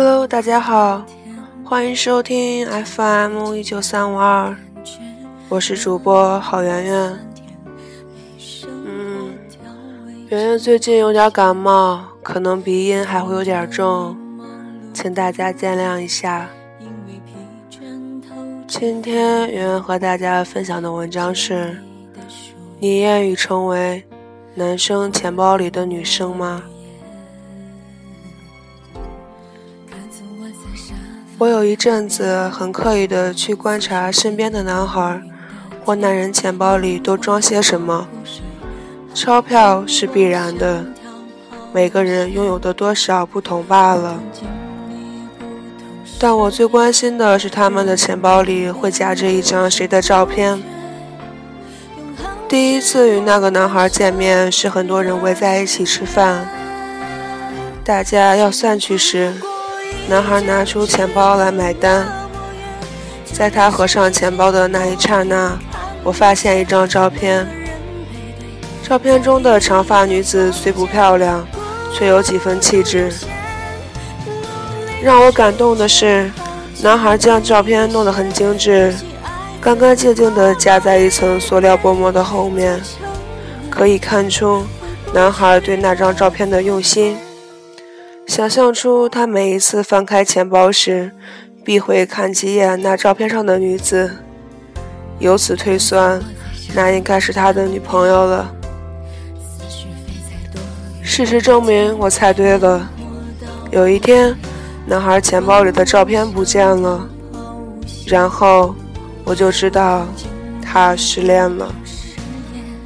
Hello，大家好，欢迎收听 FM 一九三五二，我是主播郝圆圆。嗯，圆圆最近有点感冒，可能鼻音还会有点重，请大家见谅一下。今天圆圆和大家分享的文章是：你愿意成为男生钱包里的女生吗？我有一阵子很刻意的去观察身边的男孩或男人钱包里都装些什么。钞票是必然的，每个人拥有的多少不同罢了。但我最关心的是他们的钱包里会夹着一张谁的照片。第一次与那个男孩见面是很多人围在一起吃饭，大家要散去时。男孩拿出钱包来买单，在他合上钱包的那一刹那，我发现一张照片。照片中的长发女子虽不漂亮，却有几分气质。让我感动的是，男孩将照片弄得很精致，干干净净地夹在一层塑料薄膜的后面，可以看出男孩对那张照片的用心。想象出他每一次翻开钱包时，必会看几眼那照片上的女子，由此推算，那应该是他的女朋友了。事实证明，我猜对了。有一天，男孩钱包里的照片不见了，然后我就知道他失恋了。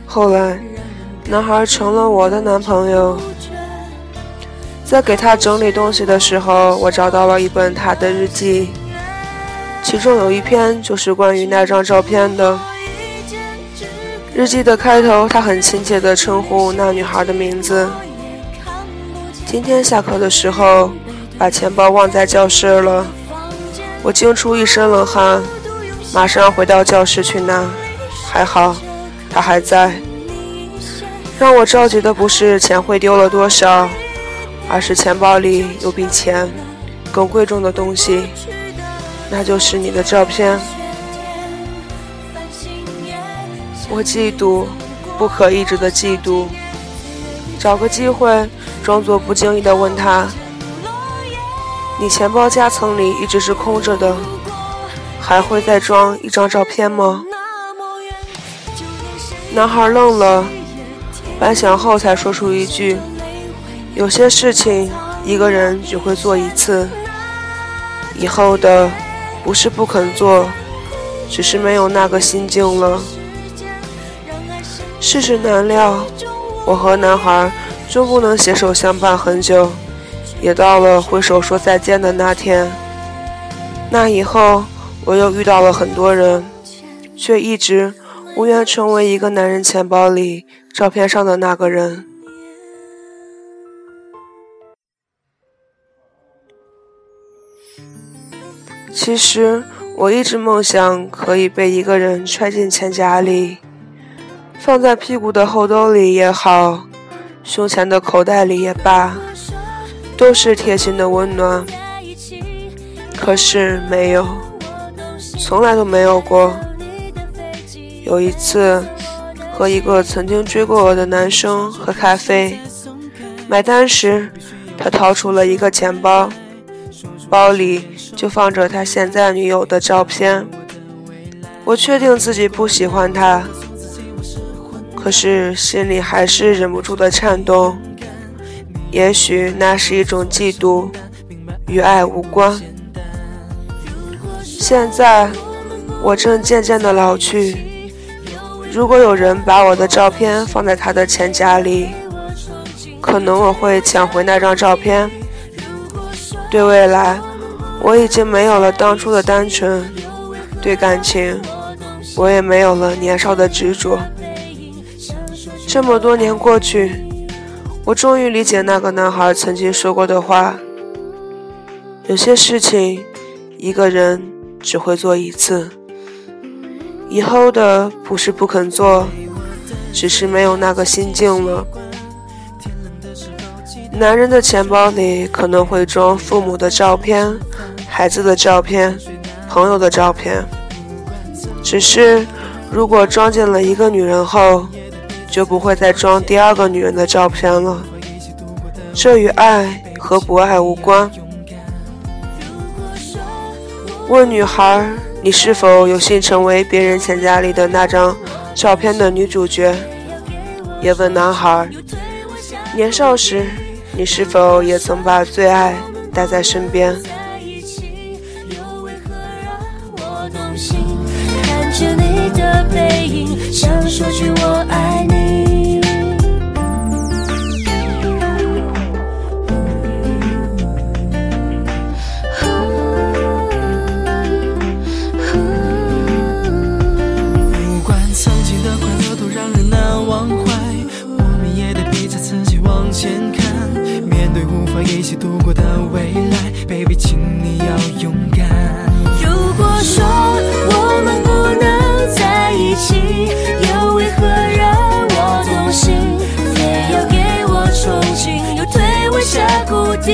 后来，男孩成了我的男朋友。在给他整理东西的时候，我找到了一本他的日记，其中有一篇就是关于那张照片的。日记的开头，他很亲切地称呼那女孩的名字。今天下课的时候，把钱包忘在教室了，我惊出一身冷汗，马上回到教室去拿。还好，他还在。让我着急的不是钱会丢了多少。而是钱包里有比钱更贵重的东西，那就是你的照片。我嫉妒，不可抑制的嫉妒。找个机会，装作不经意的问他：“你钱包夹层里一直是空着的，还会再装一张照片吗？”男孩愣了，半晌后才说出一句。有些事情一个人只会做一次，以后的不是不肯做，只是没有那个心境了。世事难料，我和男孩终不能携手相伴很久，也到了挥手说再见的那天。那以后，我又遇到了很多人，却一直无缘成为一个男人钱包里照片上的那个人。其实我一直梦想可以被一个人揣进钱夹里，放在屁股的后兜里也好，胸前的口袋里也罢，都是贴心的温暖。可是没有，从来都没有过。有一次，和一个曾经追过我的男生喝咖啡，买单时，他掏出了一个钱包。包里就放着他现在女友的照片。我确定自己不喜欢他，可是心里还是忍不住的颤动。也许那是一种嫉妒，与爱无关。现在我正渐渐的老去，如果有人把我的照片放在他的钱夹里，可能我会抢回那张照片。对未来，我已经没有了当初的单纯；对感情，我也没有了年少的执着。这么多年过去，我终于理解那个男孩曾经说过的话：有些事情，一个人只会做一次，以后的不是不肯做，只是没有那个心境了。男人的钱包里可能会装父母的照片、孩子的照片、朋友的照片，只是如果装进了一个女人后，就不会再装第二个女人的照片了。这与爱和不爱无关。问女孩：“你是否有幸成为别人钱夹里的那张照片的女主角？”也问男孩：“年少时。”你是否也曾把最爱带在身边？要勇敢。如果说我们不能在一起，又为何让我动心？非要给我憧憬，又推我下谷底。